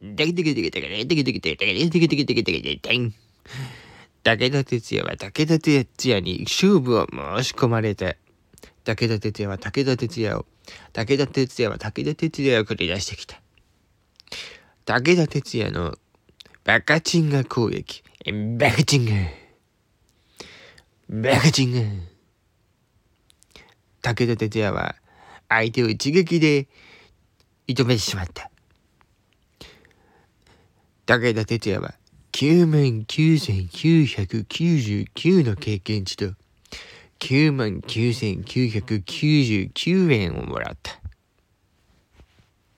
だ武田鉄矢は武田鉄矢に勝負を申し込まれた。武田鉄矢は武田鉄矢を、武田鉄矢は武田鉄矢を繰り出してきた。武田鉄矢のバカチンガ攻撃。バカチンガ。バカチンガ。武田鉄矢は相手を一撃で射止めてしまった。武田鉄矢は99,999の経験値と99,999円をもらった。